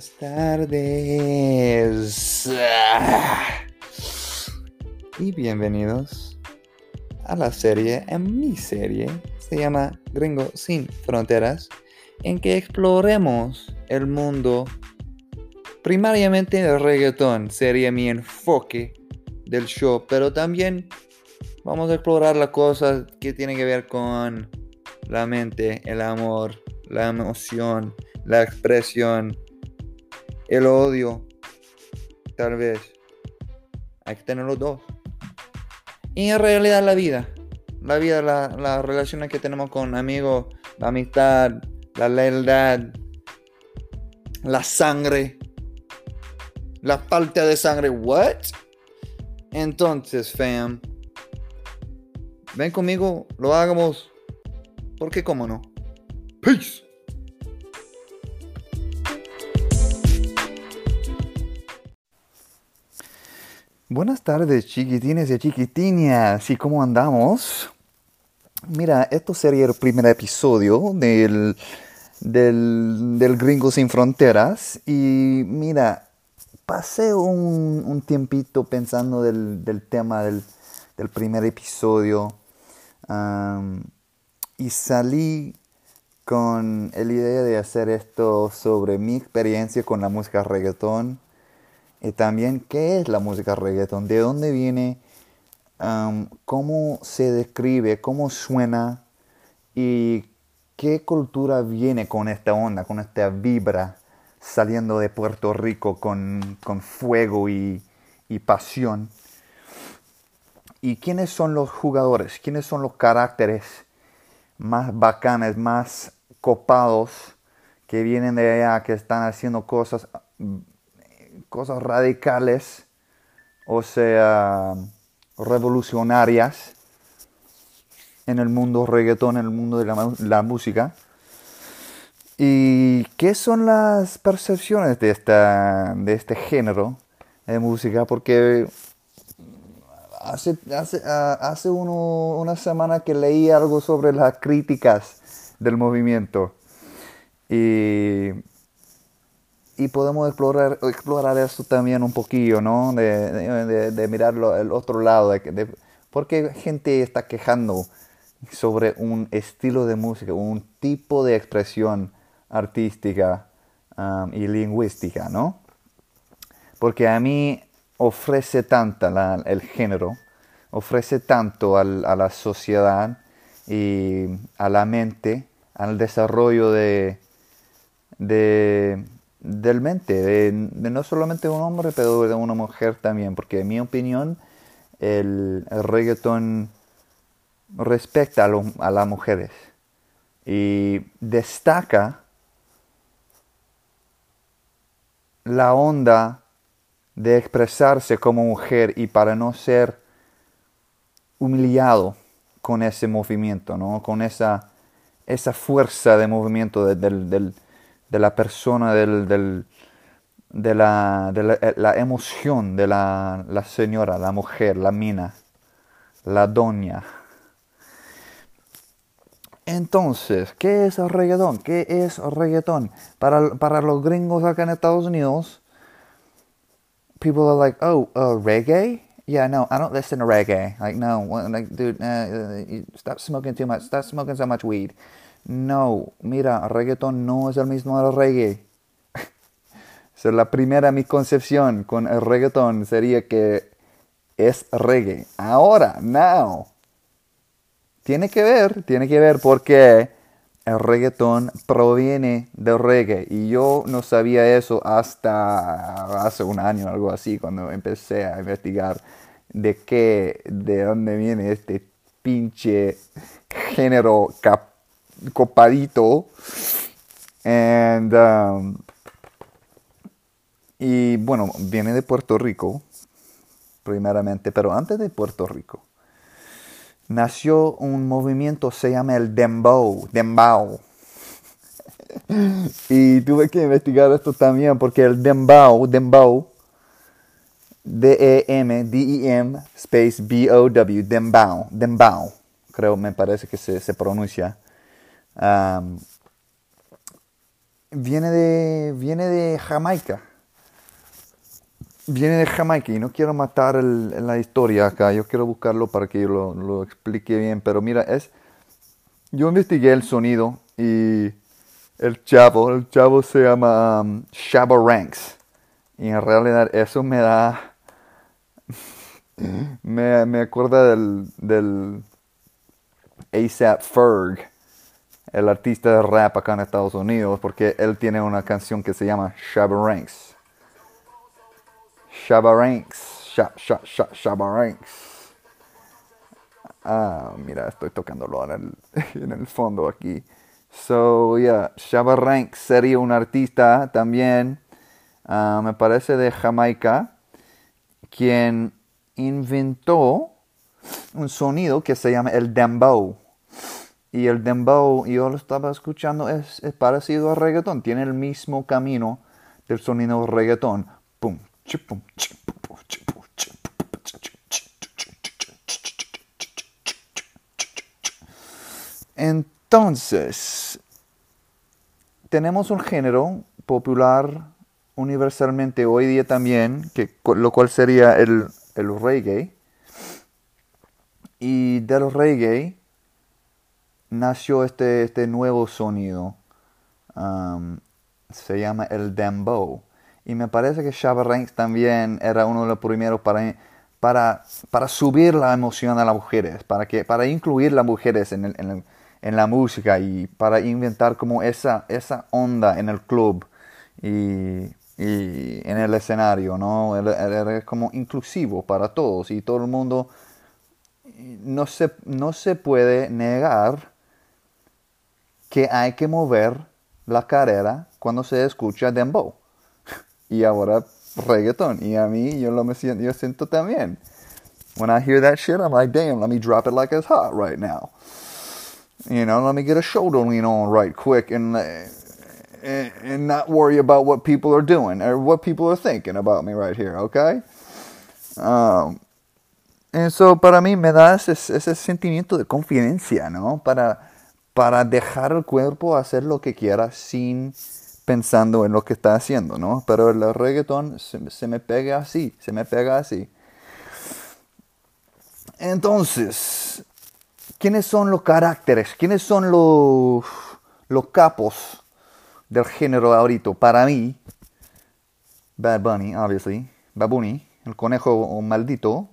Buenas tardes. Y bienvenidos a la serie, en mi serie, se llama Gringo sin Fronteras, en que exploremos el mundo primariamente del reggaetón, sería mi enfoque del show, pero también vamos a explorar las cosas que tienen que ver con la mente, el amor, la emoción, la expresión, el odio, tal vez. Hay que tener los dos. Y en realidad la vida. La vida, las la relaciones que tenemos con amigos, la amistad, la lealtad, la sangre, la falta de sangre. ¿What? Entonces, fam, ven conmigo, lo hagamos. Porque, cómo no. Peace. Buenas tardes, chiquitines y chiquitinas. ¿Y cómo andamos? Mira, esto sería el primer episodio del, del, del Gringo Sin Fronteras. Y mira, pasé un, un tiempito pensando del, del tema del, del, primer episodio. Y salí con la idea de hacer esto sobre mi experiencia con la música reggaetón y también qué es la música reggaeton, de dónde viene, cómo se describe, cómo suena y qué cultura viene con esta onda, con esta vibra saliendo de Puerto Rico con, fuego y, y pasión. ¿Y quiénes son los jugadores? ¿Quiénes son los caracteres más bacanes, más copados que vienen de allá, que están haciendo cosas cosas radicales, o sea, revolucionarias en el mundo reggaetón, en el mundo de la, música. ¿Y qué son las percepciones de, esta, de este género de música? Porque hace, hace, hace una semana que leí algo sobre las críticas del movimiento. Y y podemos explorar, explorar eso también un poquillo, ¿no? De, de, mirarlo el otro lado, de, porque gente está quejando sobre un estilo de música, un tipo de expresión artística y lingüística, ¿no? Porque a mí ofrece tanto el género, ofrece tanto a la sociedad y a la mente, al desarrollo de, de del mente, de, no solamente un hombre, pero de una mujer también, porque en mi opinión el, reggaeton respecta a, a las mujeres y destaca la onda de expresarse como mujer y para no ser humillado con ese movimiento, ¿no? con esa, esa fuerza de movimiento del, de la persona, del, del, de, la, de la, eh, la, emoción de la, la, señora, la mujer, la mina, la doña. Entonces, ¿qué es reggaetón? ¿Qué es reggaetón? Para, para los gringos acá en Estados Unidos, people are like, oh, uh, reggae? Yeah, no, I don't listen to reggae. Like, no, like, dude, uh, stop smoking too much, stop smoking so much weed. No, mira, reggaeton no es el mismo del reggae. Es la primera mi concepción con el reggaeton sería que es reggae. Ahora, now. Tiene que ver, tiene que ver porque el reggaeton proviene del reggae y yo no sabía eso hasta hace un año algo así cuando empecé a investigar de qué, de dónde viene este pinche género cap copadito. And, um, y bueno, viene de Puerto Rico, primeramente, pero antes de Puerto Rico, nació un movimiento, se llama el Dembow, Dembow. y tuve que investigar esto también porque el Dembow, Dembow, D-E-M-D-E-M, space B-O-W, Dembow, Dembow, creo, me parece que se pronuncia viene de, viene de Jamaica. Viene de Jamaica y no quiero matar la historia acá, yo quiero buscarlo para que lo, lo explique bien, pero mira, es, yo investigué el sonido y el chavo, el chavo se llama um, Shabba Ranks. Y en realidad eso me da, me, me acuerda del, del ASAP Ferg, el artista de rap acá en Estados Unidos, porque él tiene una canción que se llama Shabba Ranks. Shabba Ranks, Shabba Ranks. Ah, mira, estoy tocándolo en el, fondo aquí. So, yeah, Shabba Ranks sería un artista también, ah, me parece de Jamaica, quien inventó un sonido que se llama el dembow. Y el dembow, yo lo estaba escuchando, es, parecido al reggaetón, tiene el mismo camino del sonido reggaetón. Entonces, tenemos un género popular universalmente hoy día también, que, lo cual sería el, reggae. Y del reggae nació este, este nuevo sonido. Um, se llama el dembow. Y me parece que Shabba Ranks también era uno de los primeros para, para, para subir la emoción a las mujeres, para, que, para incluir las mujeres en el en la música y para inventar como esa, esa onda en el club y, en el escenario, ¿no? Era como inclusivo para todos y todo el mundo no se, no se puede negar que hay que mover la carrera cuando se escucha dembow y ahora reggaeton y a mí yo lo me siento, yo siento también when I hear that shit I'm like damn let me drop it like it's hot right now You know, let me get a shoulder lean on right quick and, and, and not worry about what people are doing or what people are thinking about me right here, okay? Um, eso para mí me da ese, ese, sentimiento de confidencia, ¿no? Para, para dejar el cuerpo hacer lo que quiera sin pensando en lo que está haciendo, ¿no? Pero el reggaetón se, me pega así, se me pega así. Entonces, ¿Quiénes son los caracteres? ¿Quiénes son los, los capos del género ahorita? Para mí, Bad Bunny, obviously. Bad Bunny, el conejo maldito.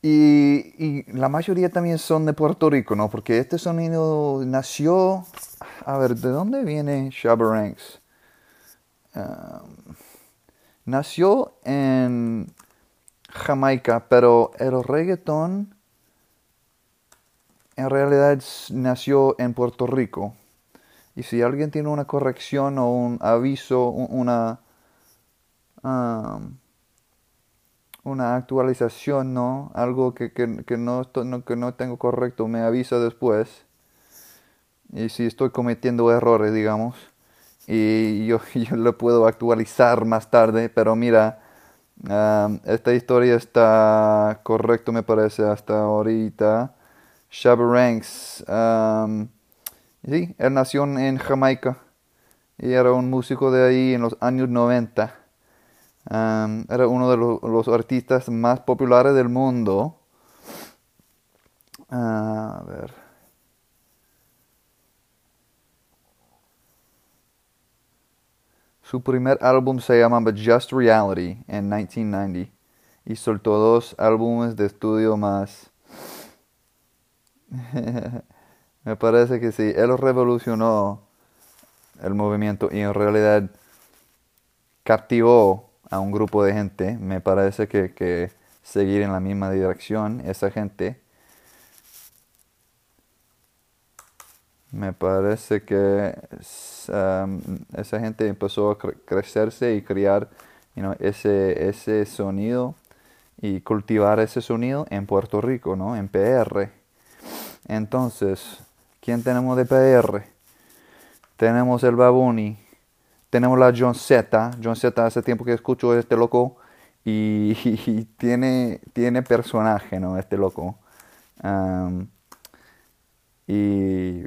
Y, la mayoría también son de Puerto Rico, ¿no? Porque este sonido nació... A ver, ¿de dónde viene Shabba Ranks? Um, nació en Jamaica, pero el reggaetón en realidad nació en Puerto Rico. Y si alguien tiene una corrección o un aviso, una, um, una actualización, ¿no? Algo que, no, que no tengo correcto, me avisa después. Y si estoy cometiendo errores, digamos. Y yo, yo lo puedo actualizar más tarde, pero mira, esta historia está correcto, me parece, hasta ahorita. Shabba Ranks. sí, él nació en Jamaica y era un músico de ahí en los años 90. Era uno de los, artistas más populares del mundo. ver. Su primer álbum se llamaba Just Reality en 1990 y soltó dos álbumes de estudio más. Me parece que sí, él revolucionó el movimiento y en realidad captivó a un grupo de gente. Me parece que, que seguir en la misma dirección, esa gente Me parece que esa gente empezó a crecerse y crear ese, ese sonido y cultivar ese sonido en Puerto Rico, ¿no? En PR. Entonces, ¿quién tenemos de PR? Tenemos el Babuni, tenemos la John Z. John Z hace tiempo que escucho este loco y, tiene, tiene personaje, ¿no? Este loco. y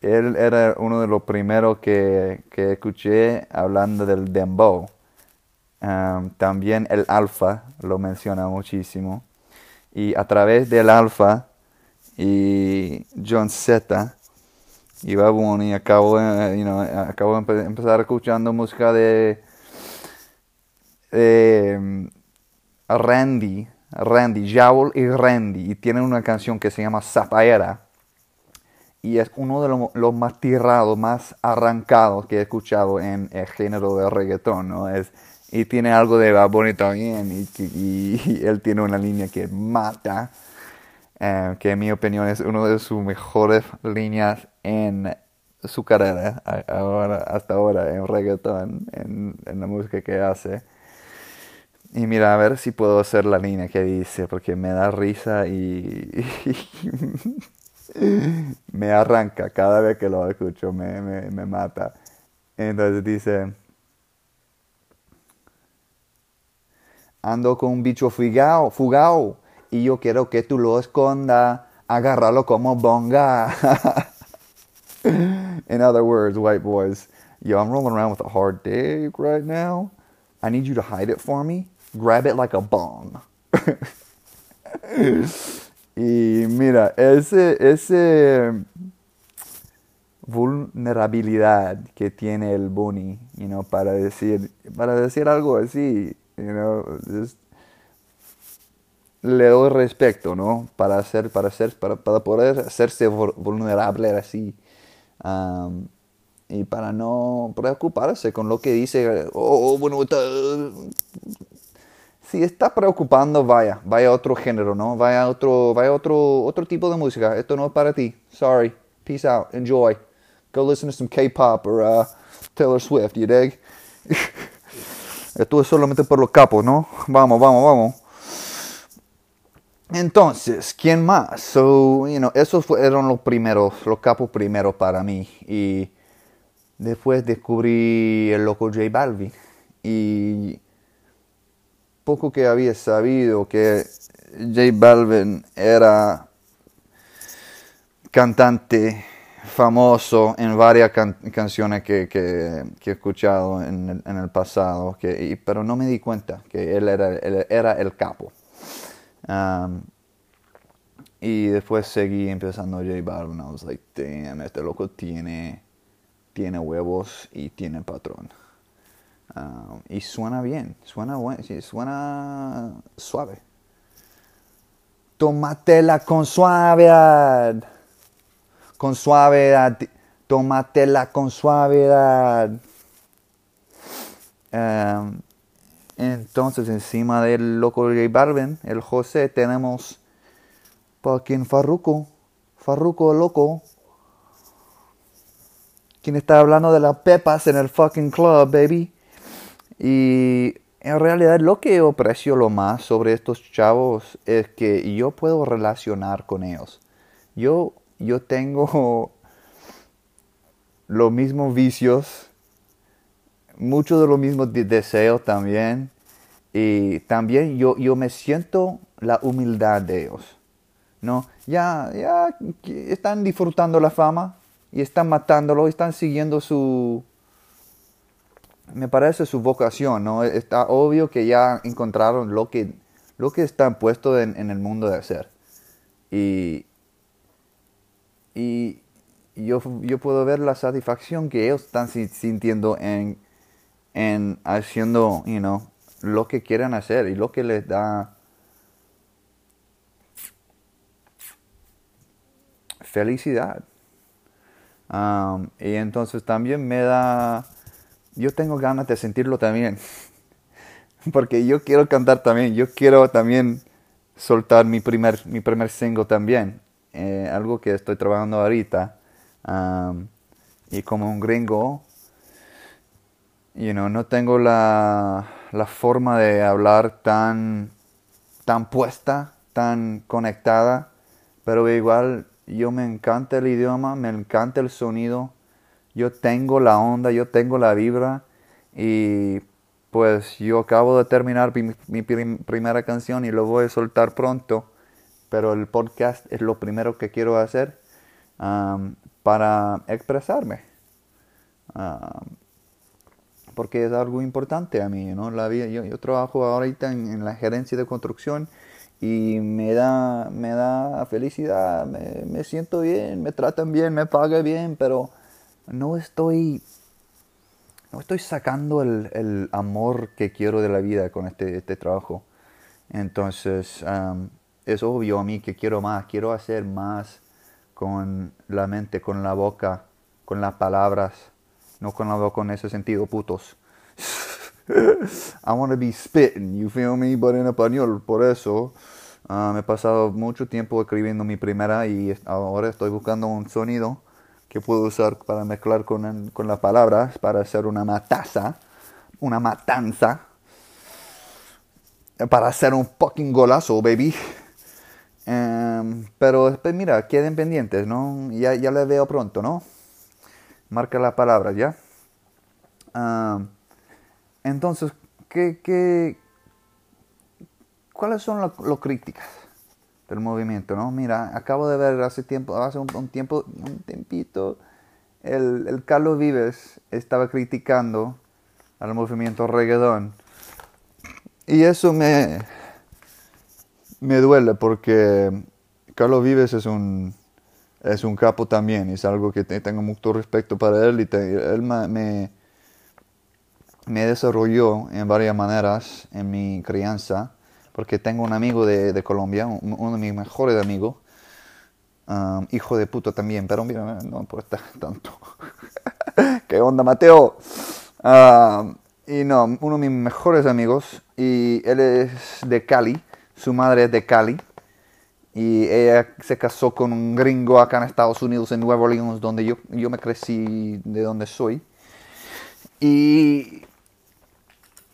él era uno de los primeros que, que escuché hablando del dembow. También el alfa lo menciona muchísimo. Y a través del alfa y John Z y Baboni y acabo, you know, acabo de empezar escuchando música de, de Randy, Randy, Jowl y Randy. Y tienen una canción que se llama Zapaera y es uno de los, más tirados, más arrancados que he escuchado en el género de reggaetón, ¿no? Es, y tiene algo de Bad Bunny también, y, y, él tiene una línea que mata, eh, que en mi opinión es una de sus mejores líneas en su carrera, ahora, hasta ahora, en reggaetón, en, en la música que hace. Y mira, a ver si puedo hacer la línea que dice, porque me da risa y, me arranca cada vez que lo escucho, me, me, me mata. Entonces dice, ando con un bicho fugao, fugao, y yo quiero que tú lo esconda, agárralo como bonga. In other words, white boys, yo, I'm rolling around with a hard dick right now. I need you to hide it for me. Grab it like a bong. Y mira, ese, ese vulnerabilidad que tiene el Bunny, you know, para decir, para decir algo así, you know, le doy respeto, ¿no? Para hacer, para hacer, para, para poder hacerse vulnerable así. Um, y para no preocuparse con lo que dice, oh, bueno, si está preocupando, vaya, vaya otro género, ¿no? Vaya otro, vaya otro, otro tipo de música. Esto no es para ti. Sorry. Peace out. Enjoy. Go listen to some K-pop or uh, Taylor Swift, you dig? Esto es solamente por los capos, ¿no? Vamos, vamos, vamos. Entonces, ¿quién más? So, you know, esos fueron los primeros, los capos primeros para mí. Y después descubrí el loco J Balvin. Y poco que había sabido que J Balvin era cantante famoso en varias canciones que, he escuchado en el, pasado, pero no me di cuenta que él era el capo. Um, y después seguí empezando J Balvin. I was like, damn, este loco tiene, tiene huevos y tiene patrón. Y suena bien, suena, bueno, suena suave. Tómatela con suavidad. Con suavidad. Tómatela con suavidad. Entonces, encima del loco J Balvin, el José, tenemos fucking Farruko. Farruko loco. Quien está hablando de las pepas en el fucking club, baby. Y en realidad lo que yo aprecio lo más sobre estos chavos es que yo puedo relacionar con ellos. Yo, yo tengo los mismos vicios, muchos de los mismos deseos también. Y también yo, yo me siento la humildad de ellos. ¿no? Ya, ya están disfrutando la fama y están matándolo, están siguiendo su, me parece su vocación, ¿no? Está obvio que ya encontraron lo que, lo que está puesto en, en el mundo de hacer. Y, y yo, yo, puedo ver la satisfacción que ellos están sintiendo en, en haciendo, you know, lo que quieren hacer y lo que les da felicidad. Um, y entonces también me da yo tengo ganas de sentirlo también. Porque yo quiero cantar también, yo quiero también soltar mi primer, mi primer single también. Eh, algo que estoy trabajando ahorita. y como un gringo, you know, no tengo la, la forma de hablar tan, tan puesta, tan conectada, pero igual yo me encanta el idioma, me encanta el sonido yo tengo la onda, yo tengo la vibra y pues yo acabo de terminar mi, primera canción y lo voy a soltar pronto, pero el podcast es lo primero que quiero hacer para expresarme. Porque es algo importante a mí, ¿no? La vida, yo, trabajo ahorita en, la gerencia de construcción y me da, me da felicidad, me, siento bien, me tratan bien, me pagan bien, pero no estoy no estoy sacando el, amor que quiero de la vida con este, este trabajo. Entonces, es obvio a mí que quiero más, quiero hacer más con la mente, con la boca, con las palabras, no con la en ese sentido, putos. I want to be spitting, you feel me, but en español, por eso me he pasado mucho tiempo escribiendo mi primera y ahora estoy buscando un sonido que puedo usar para mezclar con, con las palabras para hacer una mataza, una matanza, para hacer un fucking golazo, baby. Em, pero después, mira, queden pendientes, ¿no? Ya, ya les veo pronto, ¿no? Marca las palabras, ¿ya? entonces, ¿qué, cuáles son las críticas? del movimiento, ¿no? Mira, acabo de ver hace tiempo, hace un, tiempo, un tiempito, el, el, Carlos Vives estaba criticando al movimiento reggaetón. Y eso me, me duele porque Carlos Vives es un, es un capo también, es algo que tengo mucho respeto para él y él me, me desarrolló en varias maneras en mi crianza porque tengo un amigo de, Colombia, uno de mis mejores amigos, um, hijo de puta también, pero mira, no importa tanto. ¿Qué onda, Mateo? Um, y no, uno de mis mejores amigos, y él es de Cali, su madre es de Cali, y ella se casó con un gringo acá en Estados Unidos, en Nueva Orleans, donde yo, yo me crecí, de donde soy. Y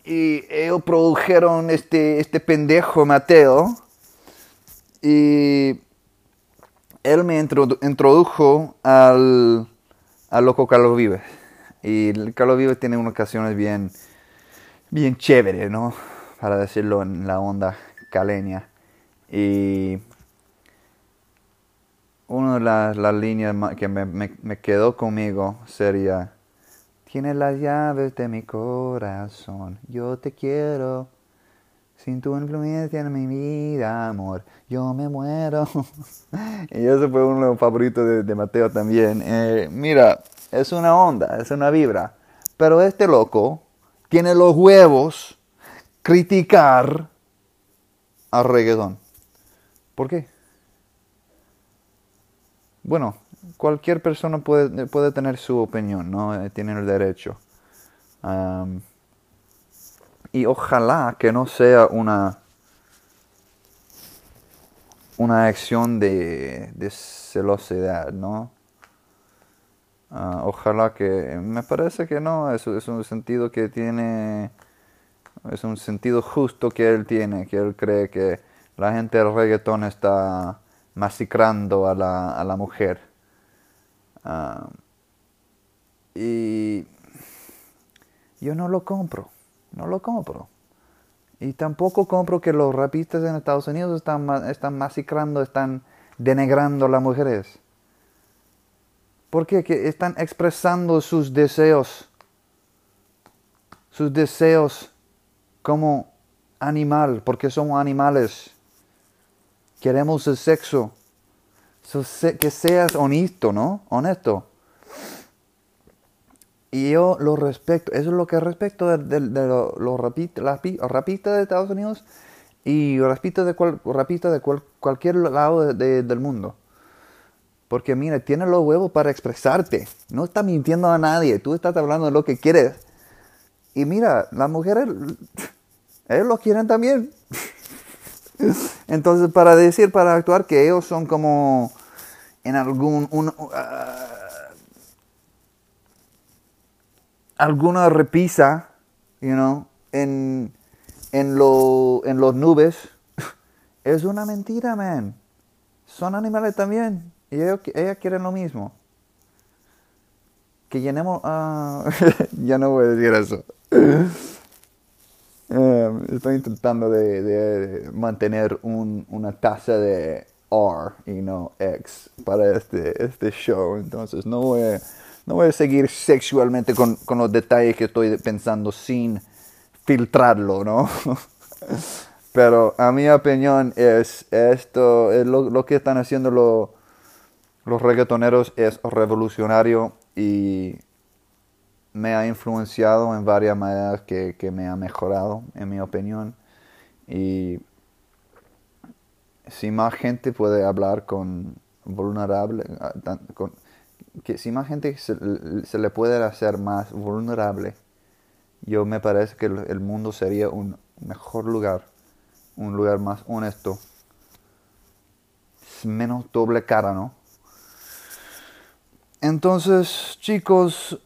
y ellos produjeron este, este pendejo Mateo y él me introdujo al, al loco Carlos Vives. Y Carlos Vives tiene unas ocasiones bien, bien chévere, ¿no? Para decirlo en la onda caleña. Y una de las, las líneas que me, me, quedó conmigo sería Tienes las llaves de mi corazón, yo te quiero. Sin tu influencia en mi vida, amor, yo me muero. y ese fue uno de los favoritos de, Mateo también. Eh, mira, es una onda, es una vibra. Pero este loco tiene los huevos criticar al reggaetón. ¿Por qué? Bueno, cualquier persona puede, puede tener su opinión, ¿no? Eh, tiene el derecho. y ojalá que no sea una una acción de, celosidad, ¿no? Ah, ojalá que, me parece que no, es, es un sentido que tiene, es un sentido justo que él tiene, que él cree que la gente del reggaetón está masacrando a la, a la mujer. Ah, y yo no lo compro, no lo compro. Y tampoco compro que los rapistas en Estados Unidos están, están están denegrando a las mujeres. Porque que están expresando sus deseos, sus deseos como animal, porque somos animales. Queremos el sexo que seas honesto, ¿no? Honesto. Y yo lo respeto, eso es lo que respeto de, los rapistas de Estados Unidos y rapistas de, cual, de cualquier lado del mundo. Porque mira, tiene los huevos para expresarte. No está mintiendo a nadie. Tú estás hablando de lo que quieres. Y mira, las mujeres, ellos lo quieren también. Entonces, para decir, para actuar que ellos son como en algún uh, alguna repisa, you know, en en lo, en los nubes es una mentira, man. Son animales también y ellos, quieren lo mismo. Que llenemos, uh, ya no voy a decir eso. Em, estoy intentando de, mantener una tasa de R y no X para este, este show. Entonces no voy no voy a seguir sexualmente con, con los detalles que estoy pensando sin filtrarlo, ¿no? Pero a mi opinión es esto, es lo, lo, que están haciendo los reggaetoneros es revolucionario y me ha influenciado en varias maneras que, que me ha mejorado, en mi opinión. Y si más gente puede hablar con vulnerable, ah, que si más gente se, se, le puede hacer más vulnerable, yo me parece que el mundo sería un mejor lugar, un lugar más honesto, menos doble cara, ¿no? Entonces, chicos,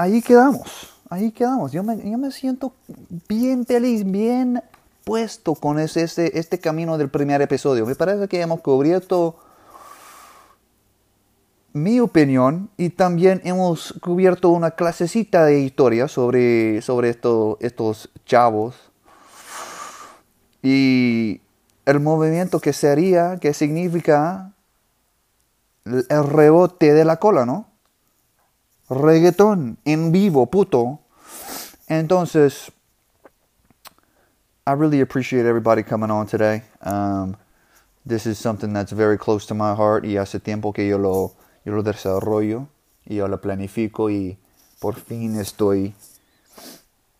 ahí quedamos, ahí quedamos. Yo me, yo me siento bien feliz, bien puesto con ese, este, este camino del primer episodio. Me parece que hemos cubierto mi opinión y también hemos cubierto una clasecita de historia sobre, sobre esto, estos chavos y el movimiento que sería, que significa el rebote de la cola, ¿no? Reggaetón en vivo, puto. Entonces, I really appreciate everybody coming on today. Um, this is something that's very close to my heart y hace tiempo que yo lo, yo lo desarrollo y yo lo planifico y por fin estoy,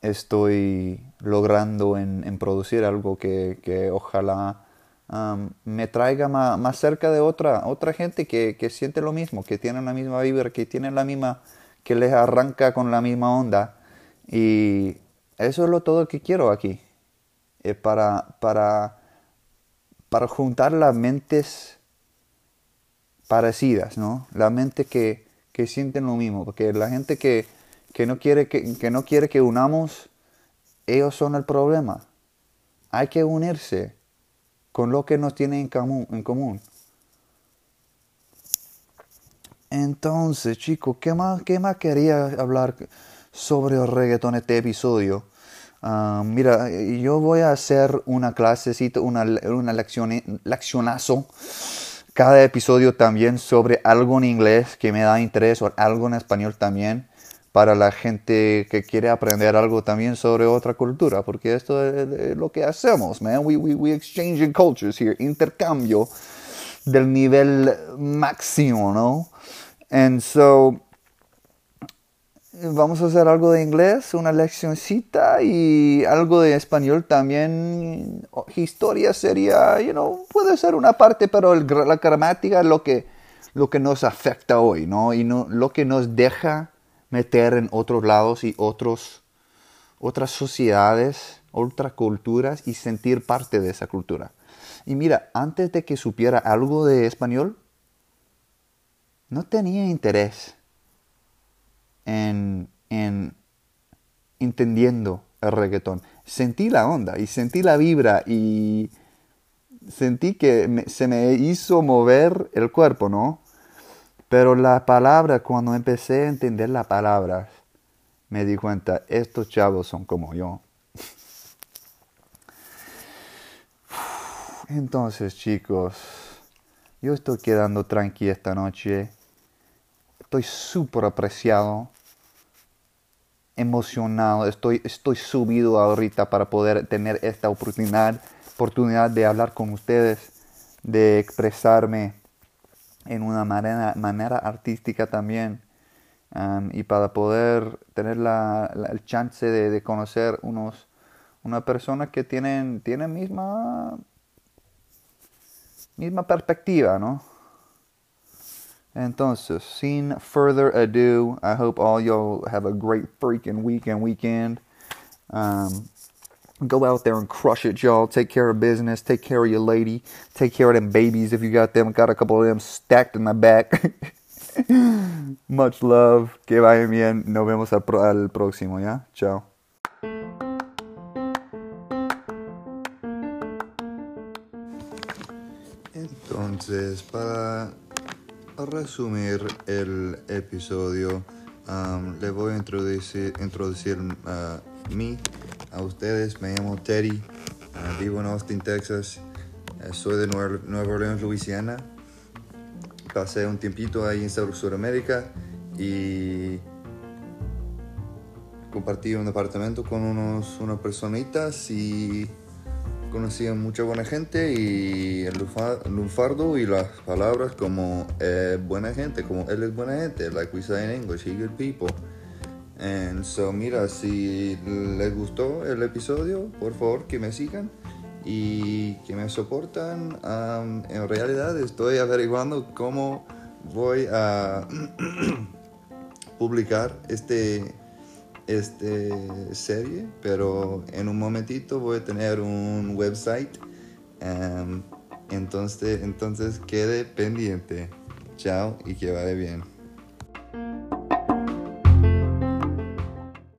estoy logrando en, en producir algo que, que ojalá me traiga más, más, cerca de otra, otra gente que, que siente lo mismo, que tiene la misma vibra, que tiene la misma, que les arranca con la misma onda. Y eso es lo todo que quiero aquí. Eh, para, para, para juntar las mentes parecidas, ¿no? La mente que, que sienten lo mismo, porque la gente que, que, no quiere que, que no quiere que unamos, ellos son el problema. Hay que unirse con lo que nos tiene en común. En común. Entonces, chicos, ¿qué más, ¿qué más quería hablar sobre el reggaetón este episodio? Uh, mira, yo voy a hacer una clasecita, una, una leccionazo cada episodio también sobre algo en inglés que me da interés o algo en español también para la gente que quiere aprender algo también sobre otra cultura, porque esto es lo que hacemos, man. We, we, we exchanging cultures here, intercambio del nivel máximo, ¿no? And so, vamos a hacer algo de inglés, una leccioncita y algo de español también. Historia sería, you know, puede ser una parte, pero la gramática es lo que, lo que nos afecta hoy, ¿no? Y no, lo que nos deja meter en otros lados y otros, otras sociedades, otras culturas y sentir parte de esa cultura. Y mira, antes de que supiera algo de español, no tenía interés en, en entendiendo el reggaetón. Sentí la onda y sentí la vibra y sentí que se me hizo mover el cuerpo, ¿no? Pero la palabra, cuando empecé a entender las palabras, me di cuenta, estos chavos son como yo. Entonces, chicos, yo estoy quedando tranquilo esta noche. Estoy súper apreciado, emocionado, estoy, estoy subido ahorita para poder tener esta oportunidad, oportunidad de hablar con ustedes, de expresarme en una manera, manera artística también. Um, y para poder tener la, la, el chance de, de, conocer unos una persona que tienen tienen misma misma perspectiva no entonces sin further ado I hope all y'all have a great freaking weekend weekend um, Go out there and crush it, y'all. Take care of business. Take care of your lady. Take care of them babies if you got them. Got a couple of them stacked in my back. Much love. Que vayan bien. Nos vemos al próximo, ¿ya? Chao. Entonces, para resumir el episodio, um, le voy a introducir, introducir uh, a ustedes. Me llamo Teddy, uh, vivo en Austin, Texas. Eh, soy de Nueva, Nueva Orleans, Luisiana. Pasé un tiempito ahí en Sudamérica y compartí un departamento con unos, unas personitas y conocí a mucha buena gente y el lunfardo y las palabras como eh, buena gente, como él es buena gente, like we say in English, he good people. And so, mira, si les gustó el episodio, por favor que me sigan y que me soportan. Um, en realidad estoy averiguando cómo voy a publicar este este serie, pero en un momentito voy a tener un website. Um, entonces, entonces quede pendiente. Chao y que vaya bien.